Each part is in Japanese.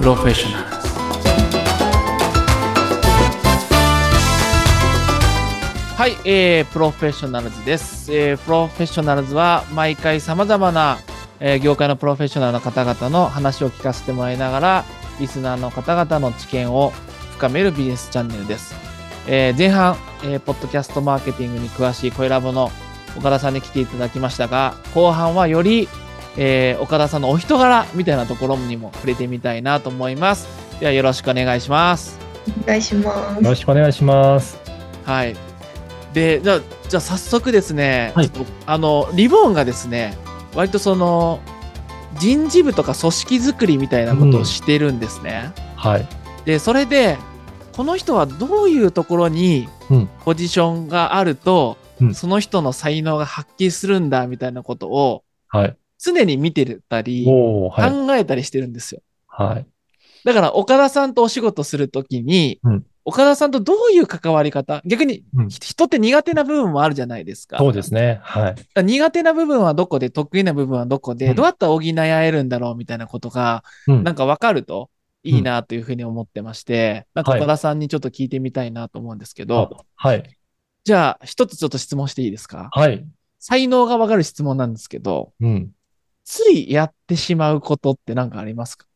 プロフェッショナルはい、えー、プロフェッショナルズです、えー、プロフェッショナルズは毎回さまざまな、えー業界のプロフェッショナルの方々の話を聞かせてもらいながらリスナーの方々の知見を深めるビジネスチャンネルです、えー前半、えーポッドキャストマーケティングに詳しい声ラボの岡田さんに来ていただきましたが後半はより、えー岡田さんのお人柄みたいなところにも触れてみたいなと思いますではよろしくお願いしますお願いします。よろしくお願いします。はい。で、じゃあ、じゃあ早速ですね、はいあの、リボーンがですね、割とその、人事部とか組織づくりみたいなことをしてるんですね。はい。で、それで、この人はどういうところにうんポジションがあると、うんその人の才能が発揮するんだみたいなことをはい。常に見てたり。考えたりしてるんですよ。はい。だから岡田さんとお仕事するときに、うん岡田さんとどういう関わり方逆に人って苦手な部分もあるじゃないですか。そうですね。はい。苦手な部分はどこで、得意な部分はどこで、うんどうやったら補い合えるんだろうみたいなことが、うんなんか分かるといいなというふうに思ってまして、なんかはい岡田さんにちょっと聞いてみたいなと思うんですけど、はい。じゃあ一つちょっと質問していいですか？はい。才能が分かる質問なんですけど、うん。ついやってしまうことって何かありますか？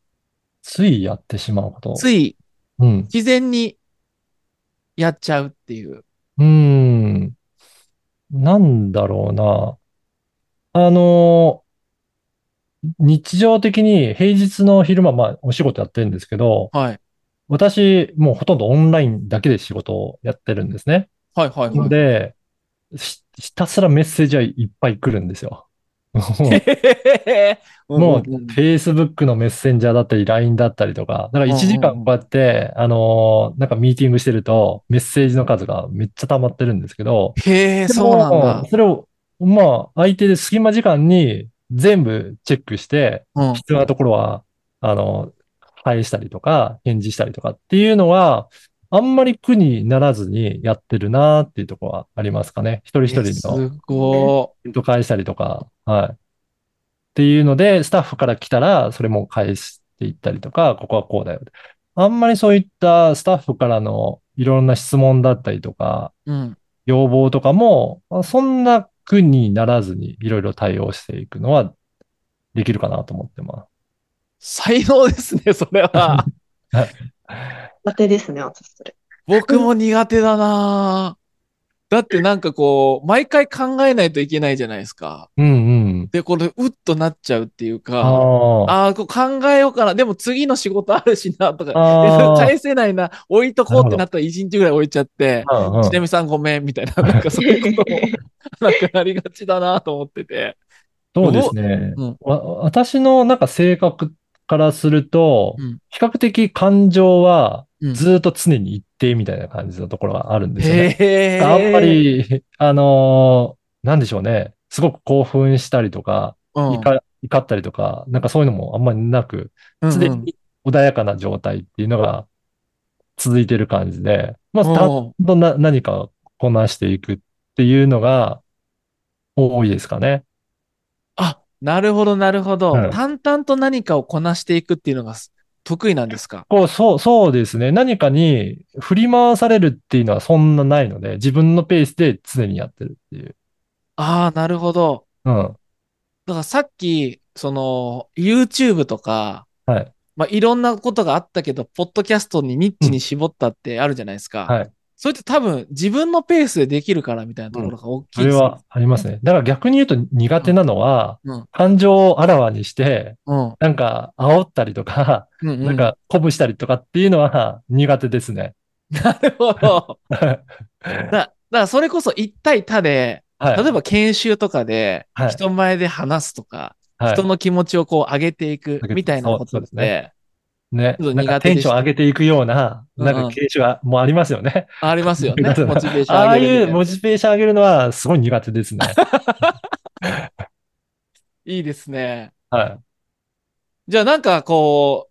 ついやってしまうこと。ついうん。自然にやっちゃうっていう。うーん。なんだろうな。あの、日常的に平日の昼間、まあお仕事やってるんですけど、はい。私もうほとんどオンラインだけで仕事をやってるんですね。はいはいはい。で、ひひたすらメッセージはいっぱい来るんですよ。もう Facebook のメッセンジャーだったり、LINE だったりとか、だから1時間こうやって、あのーなんかミーティングしてると、メッセージの数がめっちゃ溜まってるんですけど、へえ、そうなんだ。それを、まあ、相手で隙間時間に全部チェックして、うん。必要なところは、あの、返したりとか、返事したりとかっていうのは、あんまり苦にならずにやってるなっていうところはありますかね。一人一え人のすごコメント返したりとか、はい。っていうので、スタッフから来たら、それも返していったりとか、ここはこうだよ。あんまりそういったスタッフからのいろんな質問だったりとか、い。うん。要望とかも、まあそんな苦にならずにいろいろ対応していくのはできるかなと思ってま才能ですね、それは。苦手ですね、私それ。僕も苦手だなだってなんかこう、毎回考えないといけないじゃないですか。す。うんうん。で、これ、うっとなっちゃうっていうか、ああ。こう考えようかな。でも次の仕事あるしな、とか、返せないな、置いとこうってなったら一日ぐらい置いちゃって、ちなみさんごめん、みたいな、なんかそういうことも、なんかなりがちだなと思ってて。そうですねうん。わ私のなんか性格からするとうん、比較的感情はうんずっと常に一定みたいな感じのところがあるんですよね。へえ。あんま、り、あのーなんでしょうね。すごく興奮したりとか、うん、怒怒ったりとか、なんかそういうのもあんまりなく、常に穏やかな状態っていうのが続いてる感じで、まあ、たうんとな何かをこなしていくっていうのが多いですかね。あ、なるほど、なるほど。うん淡々と何かをこなしていくっていうのがす得意なんですか？こう、そう、そうですね。何かに振り回されるっていうのはそんなないので、自分のペースで常にやってるっていう。ああ、なるほど。うん。だからさっき、その、YouTube とか、はい。まあ、いろんなことがあったけど、ポッドキャストにニッチに絞ったってあるじゃないですか。はい。それって多分自分のペースでできるからみたいなところが大きいですねそれはありますね。だから逆に言うと苦手なのは、うん感情をあらわにして、うん。なんか煽ったりとか、うんうん。なんか鼓舞したりとかっていうのは 苦手ですね。なるほど。は だだからそれこそ一対多で、い。例えば研修とかではい人前で話すとか、はい人の気持ちをこう上げていくみたいなことですねね。テンション上げていくような、うんなんか形式がもうありますよね。ありますよね。モチベーションああ上げるみたいうモチベーション上げるのはすごい苦手ですね。いいですね。はい。じゃあなんかこ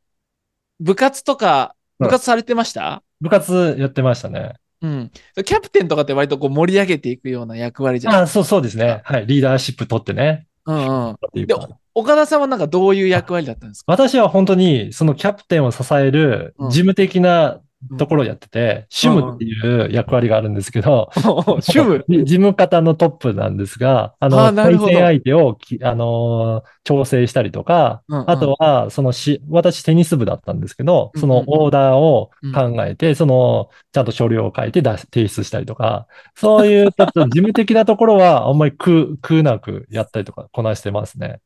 う、部活とか、うん部活されてました、部活やってましたね。うん。キャプテンとかって割とこう盛り上げていくような役割じゃないあそうそうですね。はい。リーダーシップ取ってね。うんうん。でか岡田さんはなんかどういう役割だったんですか？私は本当にそのキャプテンを支えるうん事務的なところをやってて、主務っていう役割があるんですけど、主務。事務方のトップなんですが、ああの、対戦相手をき、あのー調整したりとか、うんうん。あとは、そのし、私テニス部だったんですけど、うんそのオーダーをうん。考えて、その、ちゃんと書類を書いて出し提出したりとか、そういう、ちょっと事務的なところは、あんまり苦、苦なくやったりとか、こなしてますね。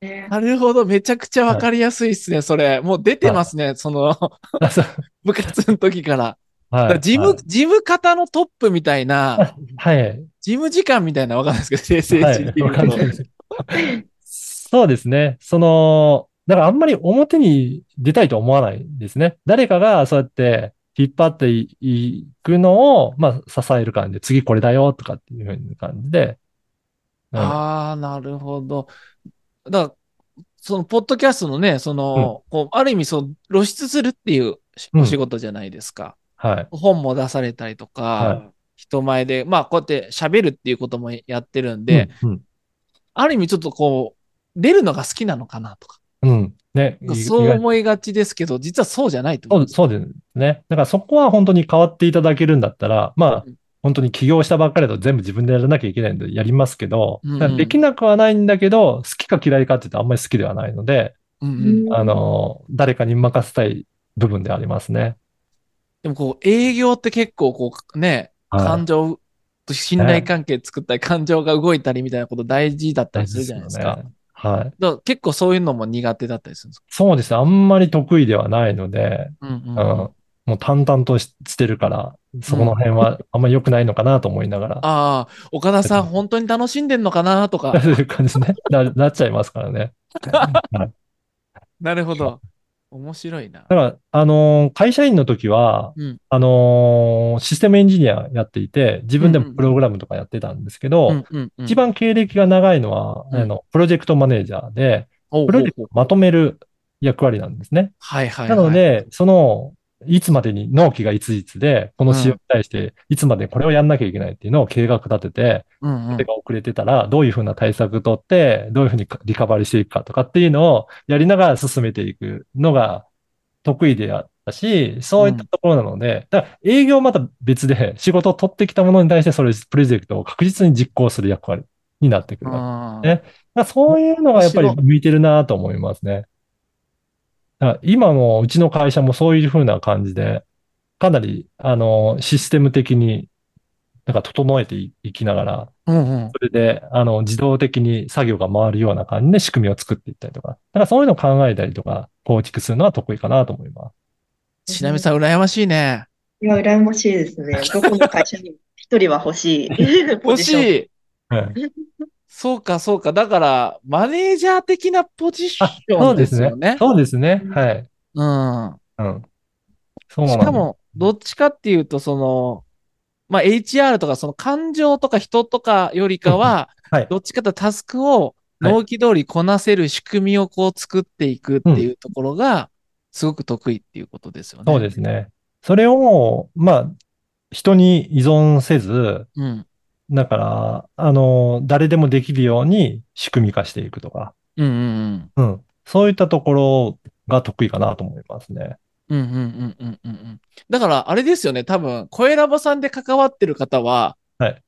ねなるほど。めちゃくちゃわかりやすいっすね、それ。もう出てますね、その、部活の時から。だはい。事務、はい事務方のトップみたいな、はい。事務時間みたいなわかんないですけど、生成はい。値で言うとわかんないですそうですね。その、だからあんまり表に出たいと思わないですね。誰かがそうやって引っ張っていいくのを、まあ、支える感じで、次これだよとかっていう風な感じで、うんああ、なるほど。だから、その、ポッドキャストのね、その、こう、ある意味、そう、露出するっていうお仕事じゃないですか。はい。本も出されたりとか、は人前で、まあ、こうやって喋るっていうこともやってるんで、うん、うんある意味、ちょっとこう、出るのが好きなのかなとか、うん。ね。いそう思いがちですけど、実はそうじゃないと思そうう、そうですね。だからそこは本当に変わっていただけるんだったら、まあうん、本当に起業したばっかりだと全部自分でやらなきゃいけないのでやりますけど、うんうんできなくはないんだけど、好きか嫌いかって言うとあんまり好きではないので、うんうんあの、誰かに任せたい部分でありますね。でもこう、営業って結構こう、ね、はい感情と信頼関係作ったり、感情が動いたりみたいなこと大事だったりするじゃないですか。すよねはい。結構そういうのも苦手だったりするんですか？そうですね。あんまり得意ではないので、うんうんうん、うんもう淡々とししてるから、そこの辺はあんまり良くないのかなと思いながら、ああ、岡田さん本当に楽しんでんのかなとか。そういう感じね。な、なっちゃいますからね。はいなるほど。面白いなだ。から、あのー会社員の時は、うんあのーシステムエンジニアやっていて、自分でもプログラムとかやってたんですけど、うんうんうん一番経歴が長いのは、うんあの、プロジェクトマネージャーで、プロジェクトをまとめる役割なんですね。はいはいなはい。ので、その、いつまでに納期がいついつで、この仕様に対して、いつまでこれをやんなきゃいけないっていうのを計画立てて、うんうん。それが遅れてたら、どういうふうな対策取って、どういうふうにリカバリしていくかとかっていうのをやりながら進めていくのが得意であったし、そういったところなので、だから営業はまた別で 仕事を取ってきたものに対してそれ、プロジェクトを確実に実行する役割になってくるね。そういうのがやっぱり向いてるなと思いますね。だから今もうちの会社もそういうふうな感じで、かなり、あの、システム的に、なんか整えていいきながら、うんうん。それで、あの、自動的に作業が回るような感じで仕組みを作っていったりとか。だからそういうのを考えたりとか、構築するのは得意かなと思います。ちなみさん、羨ましいね。いや、羨ましいですね。どこの会社にも一人は欲しい。ポ欲しい。はい。そうか、そうか。だから、マネージャー的なポジシあ、ョンですよね。そうですね。はい。うん。うん。そうしかも、どっちかっていうと、その、まあ、HR とか、その感情とか人とかよりかは、はい。どっちかというとタスクを納期通りこなせる仕組みをこう作っていくっていうところが、すごく得意っていうことですよね。そうですね。それを、まあ、人に依存せず、うん。だから、あの、誰でもできるように仕組み化していくとか、うんうんうん。うん。そういったところが得意かなと思いますね。うんうんうんうんうんうん。だから、あれですよね。多分、声ラボさんで関わってる方は、はい。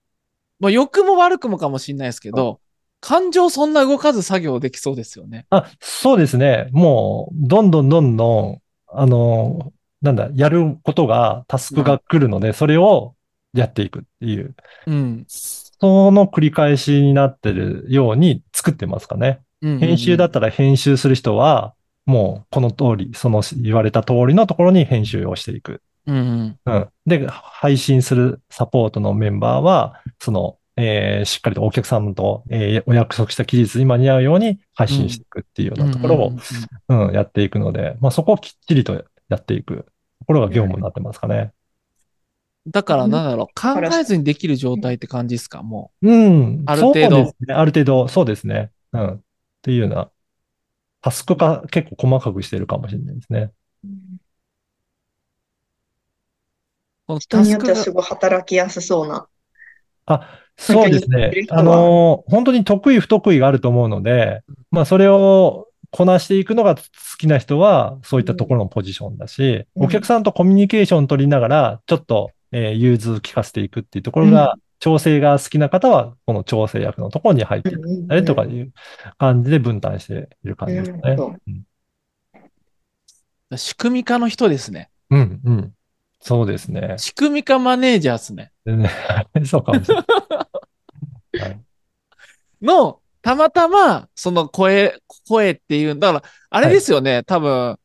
まあ、良くも悪くもかもしれないですけど、感情そんな動かず作業できそうですよね。あ、そうですね。もう、どんどんどんどん、あの、なんだ、やることが、タスクが来るので、それをやっていくっていう、うん。その繰り返しになってるように作ってますかね。うん編集だったら編集する人は、もうこの通り、その言われた通りのところに編集をしていく。うんうん。うん。で、配信するサポートのメンバーは、その、えーしっかりとお客様と、えーお約束した期日に間に合うように配信していくっていうようなところを、うん、やっていくので、まあそこをきっちりとやっていくところが業務になってますかね。だから、なんだろう、考えずにできる状態って感じですか、もうん。ある程度そうですね。ある程度、そうですね。うん。っていうような、タスク化結構細かくしてるかもしれないですね。う。この人によってはすごい働きやすそうな。あ、そうですねあの、本当に得意不得意があると思うので、まあ、それをこなしていくのが好きな人は、そういったところのポジションだし、うんお客さんとコミュニケーション取りながら、ちょっと、えー融通聞かせていくっていうところが、調整が好きな方は、この調整役のところに入っていったりとかいう感じで分担している感じですね。仕組み化の人ですね。うん、うん。そうですね。仕組み化マネージャーですね。そうかもしれない。はいの、たまたま、その声、声っていう、だから、あれですよね、多分、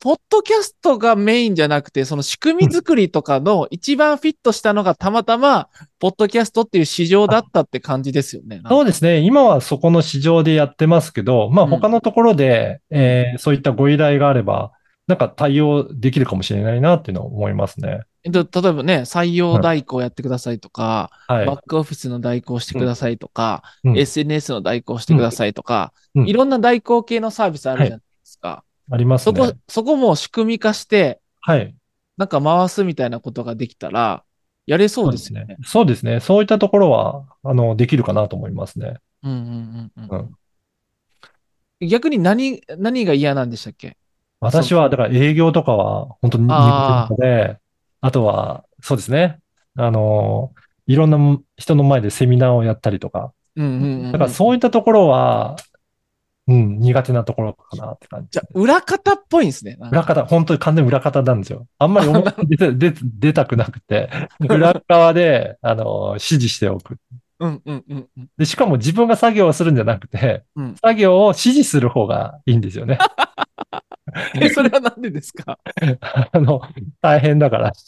ポッドキャストがメインじゃなくて、その仕組み作りとかの一番フィットしたのがたまたま、ポッドキャストっていう市場だったって感じですよね。そうですね。今はそこの市場でやってますけど、まあうん他のところで、えーそういったご依頼があれば、なんか対応できるかもしれないなっていうのを思いますね。えっと例えばね、採用代行やってくださいとか、はい。バックオフィスの代行してくださいとか、うん SNS の代行してくださいとか、うんいろんな代行系のサービスあるじゃないですか。ありますそこね。、そこも仕組み化して、はい。なんか回すみたいなことができたら、やれそうですよね。そうですね。そういったところは、あの、できるかなと思いますね。うんうんうんうんうん逆に何、何が嫌なんでしたっけ？私は、だから営業とかは本当に苦手で、あとは、そうですね。あの、いろんな人の前でセミナーをやったりとか。うんうんうん。だからそういったところは、うん、苦手なところかなって感じ。じゃあ、裏方っぽいんですね。裏方、本当に完全に裏方なんですよ。あんまり表に出 たくなくて、裏側で、あの、指示しておく。うんうんうんうん。で、しかも自分が作業をするんじゃなくて、うん作業を指示する方がいいんですよね。え、それはなんでですか？あの、大変だから。だか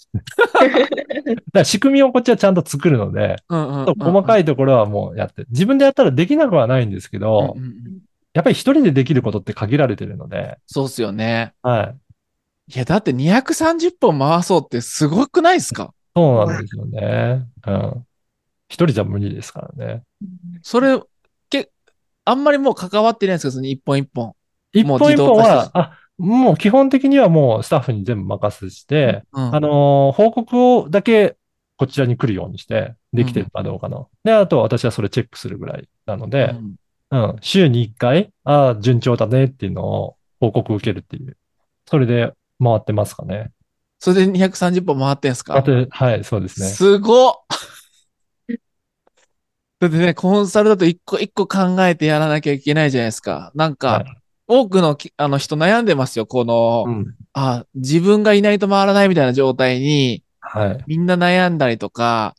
ら仕組みをこっちはちゃんと作るので、うんうんうん。細かいいところはもうやって、自分でやったらできなくはないんですけど、うんうんうんやっぱり一人でできることって限られてるので、そうっすよね。はい。いや、だって230本回そうってすごくないですか？そうなんですよね。うん。一人じゃ無理ですからね。それ、け、あんまりもう関わってないんですか？その一本一本。一本一本は、あ、もう基本的にはもうスタッフに全部任せして、うん。あのー報告をだけこちらに来るようにして、できてるかどうかの。で、あとは私はそれチェックするぐらいなので、うんうん、週に1回、ああ、順調だねっていうのを報告受けるっていう。それで回ってますかね。それで230本回ってんすか？あと、はい、そうですね。すごっ だってね、コンサルだと一個一個考えてやらなきゃいけないじゃないですか。なんか、はい多くのきあの人悩んでますよ。この、うん。あ、自分がいないと回らないみたいな状態に、はい。みんな悩んだりとか、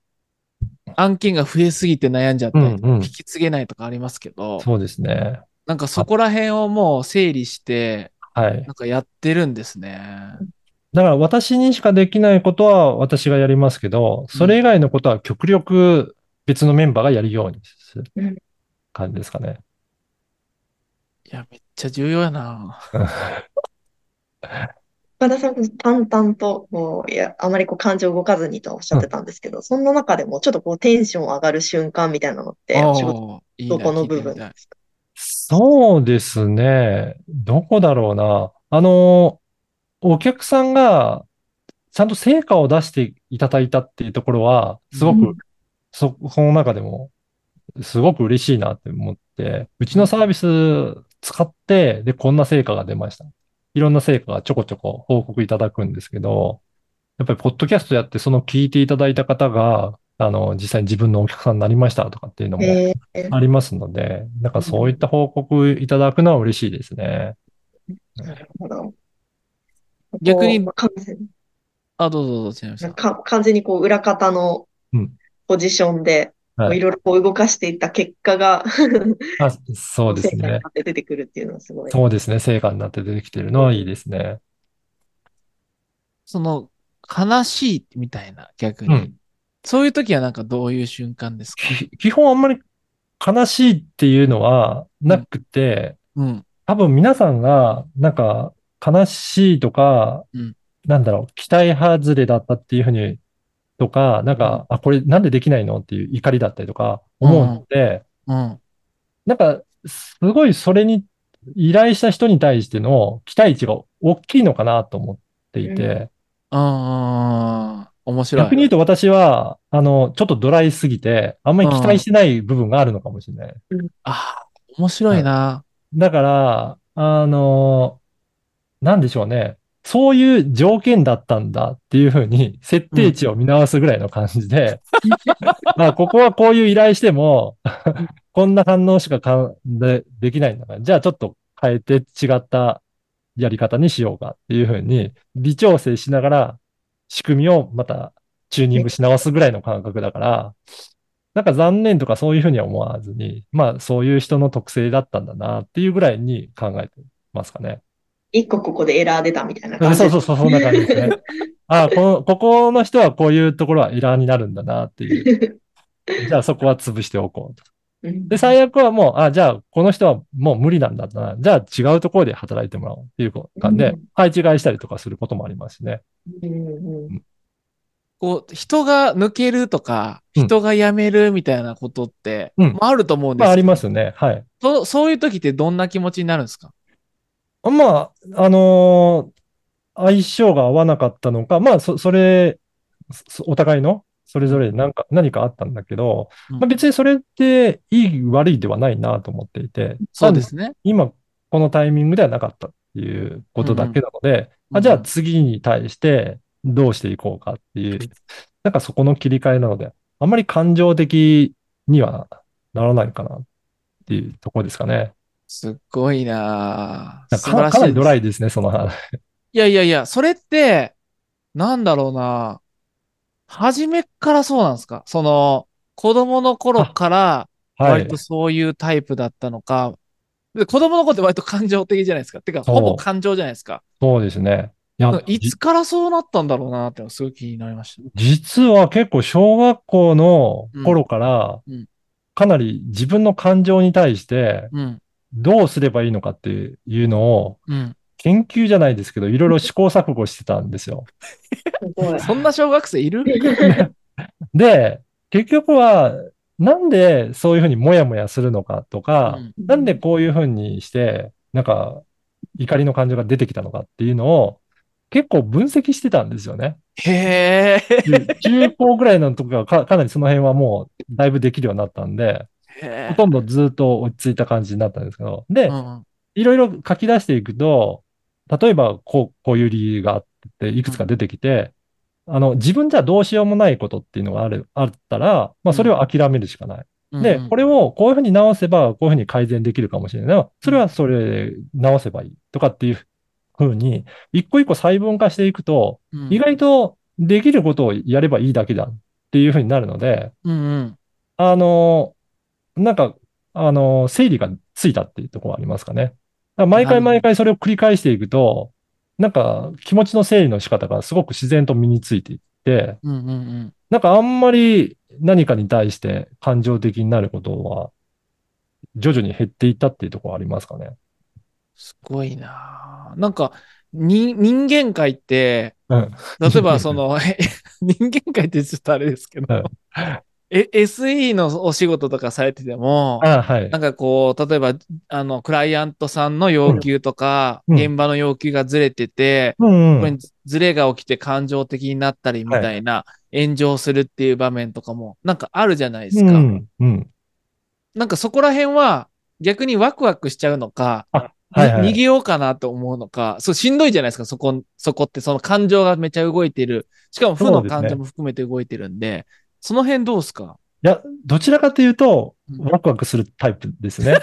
案件が増えすぎて悩んじゃったりとか、うんうん引き継げないとかありますけど、そうですね。なんかそこら辺をもう整理して、はい。なんかやってるんですね。だから私にしかできないことは私がやりますけど、それ以外のことは極力別のメンバーがやるようにするうん感じですかね。いや、めっちゃ重要やな。岡田さん、淡々と、こう、いや、あまりこう感情動かずにとはおっしゃってたんですけど、そんな中でもちょっとこうテンション上がる瞬間みたいなのって、どこの部分ですか？そうですね。どこだろうな。あの、お客さんがちゃんと成果を出していただいたっていうところは、すごく、うんそ、その中でも、すごく嬉しいなって思って、うちのサービス使って、で、こんな成果が出ました。いろんな成果がちょこちょこ報告いただくんですけど、やっぱりポッドキャストやって、その聞いていただいた方が、あの、実際に自分のお客さんになりましたとかっていうのもえーありますので、なんかそういった報告いただくのは嬉しいですね。なるほど。逆にあ、どうぞどうぞ、完全にこう裏方のうんポジションで、こはいろいろこう動かしていった結果が、あ、そうですね成果にな。って出てくるっていうのはすごい。そうですね。成果になって出てきてるのはいいですね。その、悲しいみたいな、逆に。うんそういう時はなんかどういう瞬間ですか？き基本あんまり悲しいっていうのはなくて、うん。多分皆さんがなんか悲しいとか、うんなんだろう、期待外れだったっていうふうに、とか、なんか、あ、これなんでできないの？っていう怒りだったりとか思うので、うん。なんか、すごいそれに依頼した人に対しての期待値が大きいのかなと思っていて、ああ、面白い。逆に言うと私は、あの、ちょっとドライすぎて、あんまり期待してない部分があるのかもしれない。ああ、面白いな。だから、あの、なんでしょうね。そういう条件だったんだっていうふうに、設定値を見直すぐらいの感じで、まあ、ここはこういう依頼しても、こんな反応しかかでできないんだから、じゃあちょっと変えて違ったやり方にしようかっていうふうに、微調整しながら、仕組みをまたチューニングし直すぐらいの感覚だから、なんか残念とかそういうふうには思わずに、まあそういう人の特性だったんだなっていうぐらいに考えてますかね。一個ここでエラー出たみたいな感じ。そうそうそう、そんな感じですね。ああ、この、ここの人はこういうところはエラーになるんだなっていう。じゃあそこは潰しておこうと。うんで、最悪はもう、あ、じゃあこの人はもう無理なんだな。じゃあ違うところで働いてもらおうっていう感じでうん、配置換えしたりとかすることもありますしね。うんうんこう、人が抜けるとか、うん人が辞めるみたいなことって、うんまああると思うんですまあありますね。はい。そそういう時ってどんな気持ちになるんですか？まあ、あのー相性が合わなかったのか、まあ、そ、それ、そお互いの、それぞれなんか、何かあったんだけど、うんまあ別にそれっていい悪いではないなと思っていて、そうですね。今、このタイミングではなかったっていうことだけなので、うんあじゃあ次に対してどうしていこうかっていう、なんかそこの切り替えなので、あんまり感情的にはならないかなっていうところですかね。すっごいなぁかなりドライ。イですね、その話。いやいやいや、それって、なんだろうな初めっからそうなんですか？その、子供の頃から、はい割と。そういうタイプだったのか、で子供の頃って割と感情的じゃないですか？てか、ほぼ感情じゃないですか？そうですね。いや、いつからそうなったんだろうなってすごい気になりました。実は結構小学校の頃からかなり自分の感情に対してうん。どうすればいいのかっていうのをうん。研究じゃないですけど、いろいろ試行錯誤してたんですよ。そんな小学生いる？で、結局は、なんでそういうふうにもやもやするのかとか、うんなんでこういうふうにして、なんか怒りの感情が出てきたのかっていうのを結構分析してたんですよね。へえ。で中高ぐらいの時はかかなりその辺はもうだいぶできるようになったんで、へほとんどずっと落ち着いた感じになったんですけど、で、うんいろいろ書き出していくと、例えばこう、こういう理由があって、いくつか出てきて、あの、自分じゃどうしようもないことっていうのがある、あったら、まあ、それを諦めるしかない。うん。で、うんこれをこういうふうに直せば、こういうふうに改善できるかもしれないな。それはそれで直せばいいとかっていうふうに、一個一個細分化していくと、うん意外とできることをやればいいだけだっていうふうになるので、うんうん。あの、なんか、あの、整理がついたっていうところはありますかね。だから毎回毎回それを繰り返していくと、なんか気持ちの整理の仕方がすごく自然と身についていって、うんうんうん。なんかあんまり何かに対して感情的になることは、徐々に減っていったっていうところはありますかね。すごいなぁなんか、に、人間界って、うん。例えばその、え 人間界ってちょっとあれですけど、うんえ、SE のお仕事とかされてても、あはい。なんかこう、例えば、あの、クライアントさんの要求とか、うん現場の要求がずれてて、うんうん。ここにずれが起きて感情的になったりみたいな、炎上するっていう場面とかも、なんかあるじゃないですか。うん。うん。なんかそこら辺は、逆にワクワクしちゃうのか、あ、はいはい。に逃げようかなと思うのか、そう、しんどいじゃないですか、そこ、そこって、その感情がめちゃ動いてる。しかも負の感情も含めて動いてるんで、その辺どうですか？いや、どちらかというと、うんワクワクするタイプですね。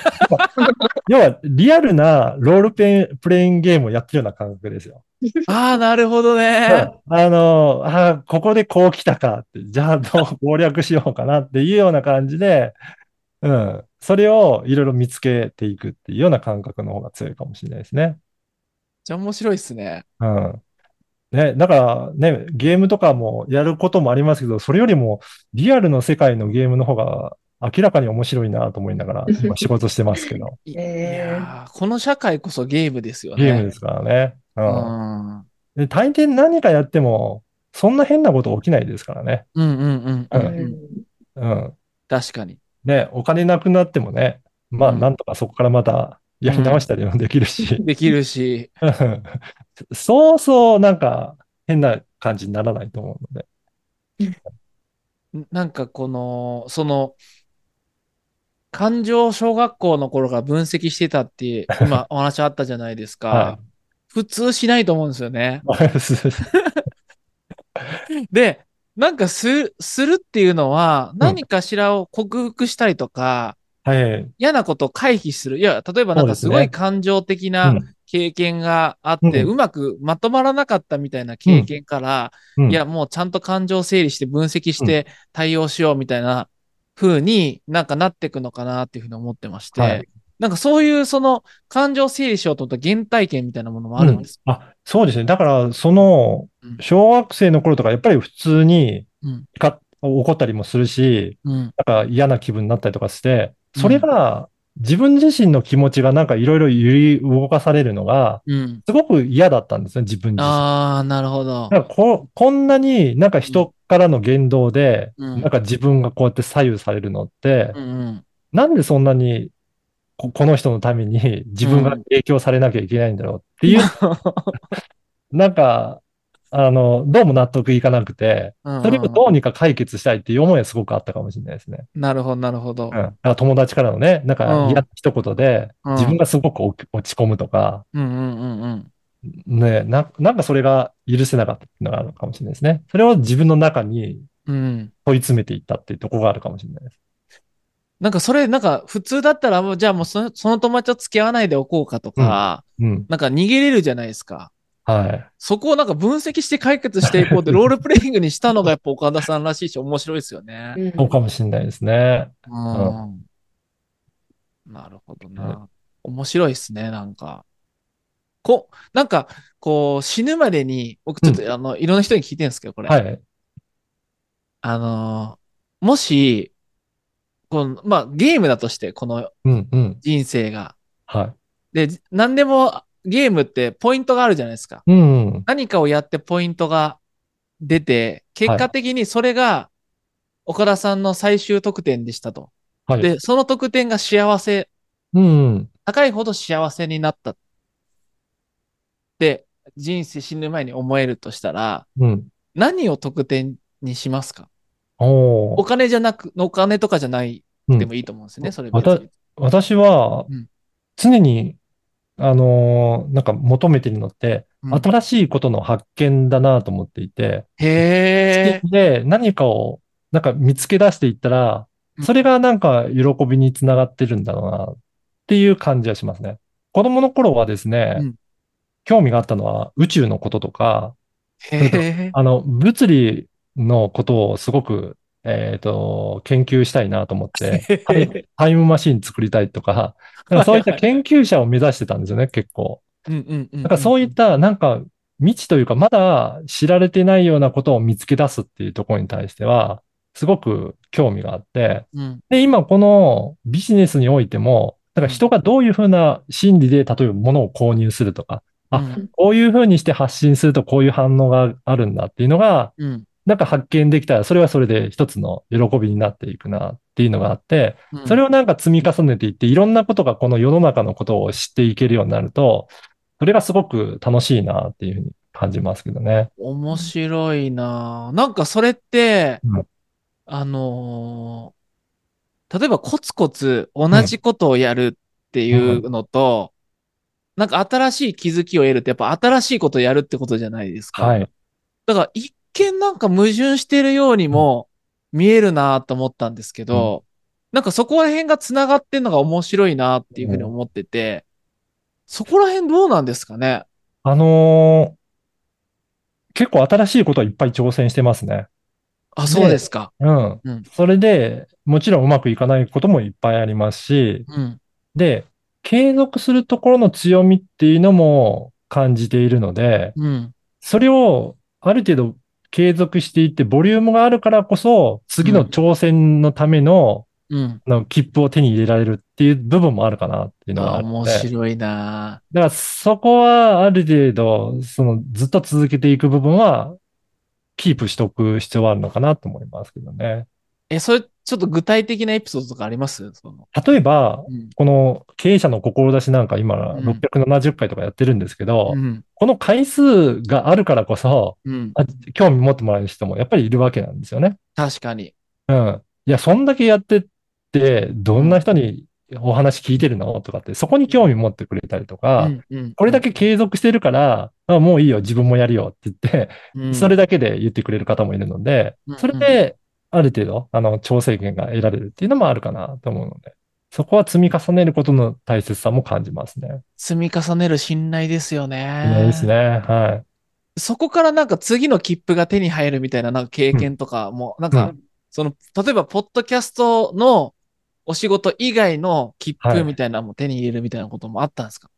要は、リアルなロールペンプレインゲームをやってるような感覚ですよ。ああ、なるほどね。あの、あここでこう来たかって、じゃあどう攻略しようかなっていうような感じで、うん。それをいろいろ見つけていくっていうような感覚の方が強いかもしれないですね。じゃあ面白いっすね。うん。ね、だからね、ゲームとかもやることもありますけど、それよりもリアルの世界のゲームの方が明らかに面白いなと思いながら、今仕事してますけど、いやーこの社会こそゲームですよね。ゲームですからね。ううん。ん。で、大抵何かやっても、そんな変なこと起きないですからね。うんうんうんうんううんん。うん。確かに。ね、お金なくなってもね、まあ、うんなんとかそこからまたやり直したりもできるし、できるし。そうそうなんか変な感じにならないと思うので。なんかこの、その、感情を小学校の頃から分析してたって、今お話あったじゃないですか。は普通しないと思うんですよね。い。で、なんかす、するっていうのは、何かしらを克服したりとか、はい。嫌なことを回避する。いや、例えばなんかすごい感情的う。なん。経験があって、うん。うまくまとまらなかったみたいな経験から、うん。いや、もうちゃんと感情を整理して分析して対応しようみたいな風になんかなっていくのかなっていうふうに思ってまして、はい。なんかそういうその感情を整理しようと思った原体験みたいなものもあるんです。うん。あ、そうですね。だから、そのうん、小学生の頃とか、やっぱり普通に怒ったりもするし、うん。なんか嫌な気分になったりとかして、それが自分自身の気持ちがなんかいろいろ揺り動かされるのが、うん。すごく嫌だったんですね、自分自身。ああ、なるほど。なんかここんなになんか人からの言動で、うんなんか自分がこうやって左右されるのって。なんでそんなにここの人のために自分が影響されなきゃいけないんだろうっていう、なんか、あの、どうも納得いかなくて、それをどうにか解決したいっていう思いはすごくあったかもしれないですね。なるほど、なるほどうん。。友達からのね、なんかうん嫌な一言で、うん自分がすごく落落ち込むとか、うんうんうんうん。ね、な、なんかそれが許せなかったっていうのがあるのかもしれないですね。それを自分の中にうん。問い詰めていったっていうところがあるかもしれないです。なんかそれ、なんか普通だったらもう、じゃあもうそのその友達と付き合わないでおこうかとか、うん。なんか逃げれるじゃないですか。はい。そこをなんか分析して解決していこうって ロールプレイングにしたのがやっぱ岡田さんらしいし面白いですよね。うんそうかもしれないですね。うん。なるほどな。面白いですね、なんか。こ、なんか、こう、死ぬまでに、僕ちょっと、あの、いろんな人に聞いてるんですけど、これ。はい。あのーもし、この、まあ、ゲームだとして、このうん、うん。人生が。はで、何でもゲームってポイントがあるじゃないですか。い。うん。何かをやってポイントが出て、結果的にそれが岡田さんの最終得点でしたと。はい。で、その得点が幸せ、うん。高いほど幸せになった。で、人生死ぬ前に思えるとしたら、うん。何を得点にしますか？おーお金じゃなく、お金とかじゃないうんでもいいと思うんですね、それ。私はうん、常に、あのーなんか求めてるのって、うん新しいことの発見だなと思っていて、へえ。で、何かを、なんか見つけ出していったらうん、それがなんか喜びにつながってるんだろうなっていう感じはしますね。子供の頃はですね、うん興味があったのは宇宙のこととか。あの、物理のことをすごく、えっと、研究したいなと思って、タイタイムマシン作りたいとか、なんかそういった研究者を目指してたんですよね、結構。だからそういった、なんか、未知というか、まだ知られてないようなことを見つけ出すっていうところに対しては、すごく興味があって、うん。で、今このビジネスにおいても、だから人がどういうふうな心理で、例えば物を購入するとか、あうんこういうふうにして発信するとこういう反応があるんだっていうのが、うん。なんか発見できたら、それはそれで一つの喜びになっていくなっていうのがあって、うんそれをなんか積み重ねていって、いろんなことがこの世の中のことを知っていけるようになると、それがすごく楽しいなっていうふうに感じますけどね。面白いなぁなんかそれって、うんあのー例えばコツコツ同じことをやるっていうのと、なんか新しい気づきを得るってやっぱ新しいことをやるってことじゃないですか。はい。だから一見なんか矛盾してるようにも見えるなと思ったんですけど、なんかそこら辺が繋がってんのが面白いなっていうふうに思ってて、そこら辺どうなんですかね？あのー結構新しいことはいっぱい挑戦してますね。あ、そうですか。うん。うんそれで、もちろんうまくいかないこともいっぱいありますし、うん。で、継続するところの強みっていうのも感じているので、うん。それをある程度継続していって、ボリュームがあるからこそ、次の挑戦のための、うん。あの切符を手に入れられるっていう部分もあるかなっていうのがあ、あって。面白いなだからそこはある程度、そのずっと続けていく部分は、キープしておく必要はあるのかなと思いますけどね。え、それ、ちょっと具体的なエピソードとかあります？その。例えば、うん。この経営者の志なんか今うん670回とかやってるんですけど、うん。この回数があるからこそ、うん。あ興味持ってもらえる人もやっぱりいるわけなんですよね。確かに。うん。いや、そんだけやってってどんな人にお話聞いてるの？とかって、そこに興味持ってくれたりとか、うんうんこれだけ継続してるから、あもういいよ、自分もやるよって言って、うんそれだけで言ってくれる方もいるのでうん、それである程度、あの、調整権が得られるっていうのもあるかなと思うので、そこは積み重ねることの大切さも感じますね。積み重ねる信頼ですよね。いいですね。はい。そこからなんか次の切符が手に入るみたいななんか経験とかも、なんか、うその、例えば、ポッドキャストのお仕事以外の切はい符みたいなのも手に入れるみたいなこともあったんですか、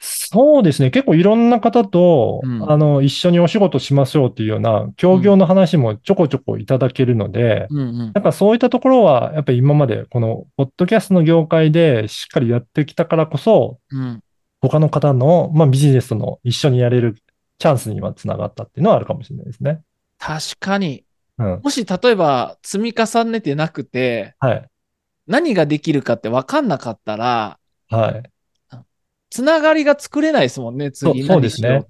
そうですね。結構いろんな方と、うんあの、一緒にお仕事しましょうっていうような、協業の話もちょこちょこいただけるので、うんうんやっぱそういったところは、やっぱり今までこの、ポッドキャストの業界でしっかりやってきたからこそ、うん。他の方の、まあ、ビジネスとの一緒にやれるチャンスにはつながったっていうのはあるかもしれないですね。確かに。うん。もし例えば積み重ねてなくて、はい。何ができるかって分かんなかったら、はい。つながりが作れないですもんね、次そうそうですね。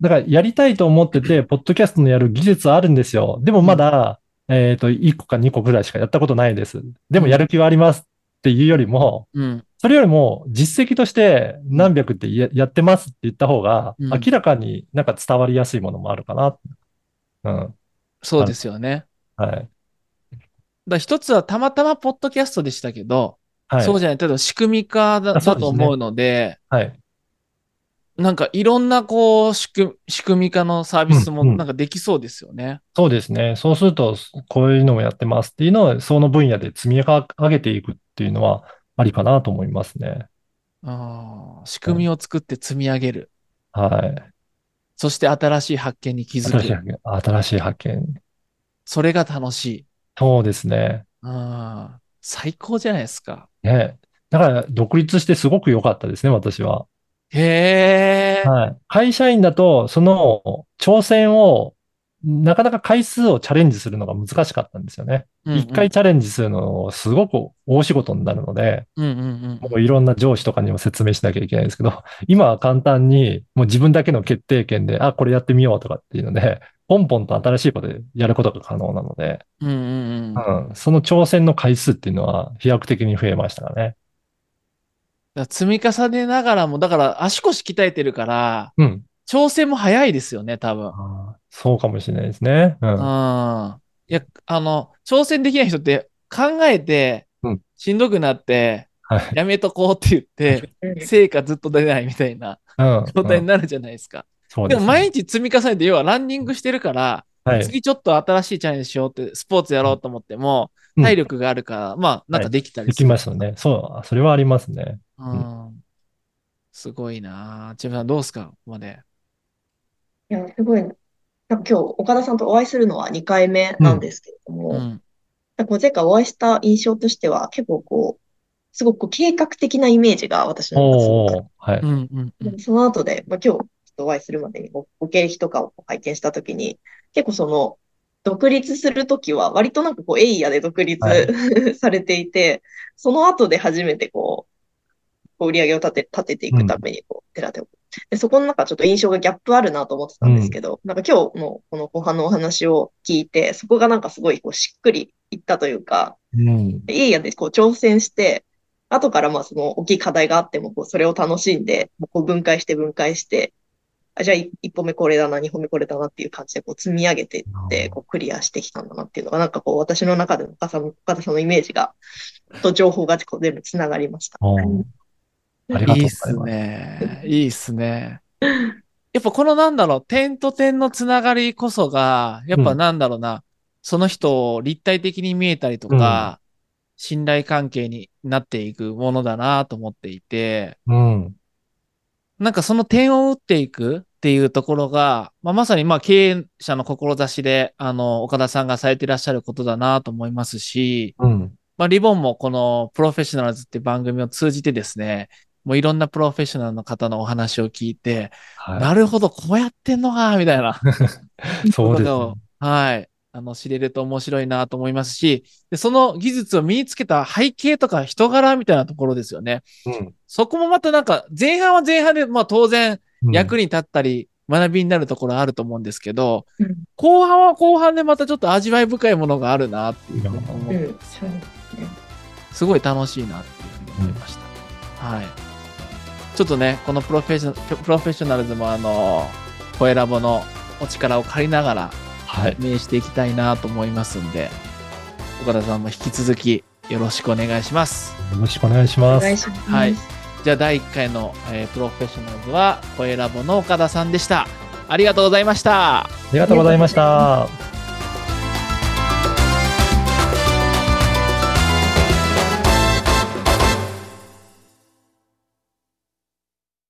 だからやりたいと思ってて、ポッドキャストのやる技術はあるんですよ。でもまだ、えっと、1個か2個ぐらいしかやったことないです。でもやる気はありますっていうよりも、うん。それよりも実績として何百ってややってますって言った方が、うん明らかになんか伝わりやすいものもあるかな。うん。そうですよね。はい。だ一つはたまたまポッドキャストでしたけど、はい。そうじゃない、例えば仕組み化だと思うので、はい。なんかいろんなこう仕組み仕組み化のサービスもうんうんなんかできそうですよね。そうですね。そうすると、こういうのもやってますっていうのを、その分野で積み上げていくっていうのはありかなと思いますね。あー仕組みを作って積み上げる。はい。そして新しい発見に気づ新しいく。発見。新しい発見。それが楽しい。そうですね。うん最高じゃないですか。ね。だから、独立してすごく良かったですね、私は。へえ。はい。会社員だと、その挑戦を、なかなか回数をチャレンジするのが難しかったんですよね。うんうん一回チャレンジするの、すごく大仕事になるので、うんうんもういろんな上司とかにも説明しなきゃいけないんですけど、今は簡単に、もう自分だけの決定権で、あ、これやってみようとかっていうので、ポンポンと新しいことでやることが可能なので、うん。うんうんうん。うん、その挑戦の回数っていうのは飛躍的に増えましたかね。積み重ねながらも、だから足腰鍛えてるから、うん。調整も早いですよね、多分。そうかもしれないですね。うん。うん。いや、あの、挑戦できない人って考えてうん、しんどくなって、はい。やめとこうって言って、う ん成果ずっと出ないみたいなうん。状態うんになるじゃないですか。そうですねでも毎日積み重ねて、要はランニングしてるから、はい。次ちょっと新しいチャレンジしようって、スポーツやろうと思っても、うん体力があるから、まあ、なんかできたりできする。ますよね。そう、それはありますね。うん。すごいなぁ。千葉さんどうですか？ここまで。いや、すごい。なんか今日、岡田さんとお会いするのは2回目なんですけれども、う前回お会いした印象としては、結構こう、すごくこう計画的なイメージが私の中ですごくはい。うんうんうん。でその後で、まあ、今日ちょっとお会いするまでにごご経歴とかを拝見したときに、結構その、独立するときは割となんかこうエイヤで独立、は されていて、その後で初めてこう、こう売り上げを立て、立てていくためにこう、寺手を。で、そこの中ちょっと印象がギャップあるなと思ってたんですけど、なんか今日のこの後半のお話を聞いて、そこがなんかすごいこうしっくりいったというか、うん。エイヤでこう挑戦して、後からまあその大きい課題があっても、こうそれを楽しんで、こう分解して分解して、あ、じゃあい一歩目これだな、二歩目これだなっていう感じでこう積み上げていって、こうクリアしてきたんだなっていうのが、なんかこう私の中での岡田さんのイメージが、と情報がこう全部つながりました。ありがとうございます。いいっすね。いいっすね。やっぱこのなんだろう、点と点のつながりこそが、やっぱなんだろうな、その人を立体的に見えたりとか、信頼関係になっていくものだなと思っていて、うん。なんかその点を打っていくっていうところが、まあ、まさにまあ経営者の志で、あの、岡田さんがされていらっしゃることだなと思いますし、うん。まあ、リボンもこのプロフェッショナルズって番組を通じてですね、もういろんなプロフェッショナルの方のお話を聞いて、はなるほど、こうやってんのか、みたいな。い。そうですね。ことをはい。あの、知れると面白いなと思いますし、で、その技術を身につけた背景とか人柄みたいなところですよね。うんそこもまたなんか、前半は前半で、まあ当然うん。役に立ったり、学びになるところあると思うんですけど、うん後半は後半でまたちょっと味わい深いものがあるなっていうふうに思うん、ってそうですね。すごい楽しいなっていうふうに思いました。はい。ちょっとね、このプロフェッショプロフェッショナルズもあの、こえラボのお力を借りながら、はい。運営していきたいなと思いますんで、岡田さんも引き続きよろしくお願いします。よろしくお願いしおます。ます。はいじゃあ第1回の、えープロフェッショナルズはこえラボの岡田さんでした。ありがとうございました。ありがとうございました。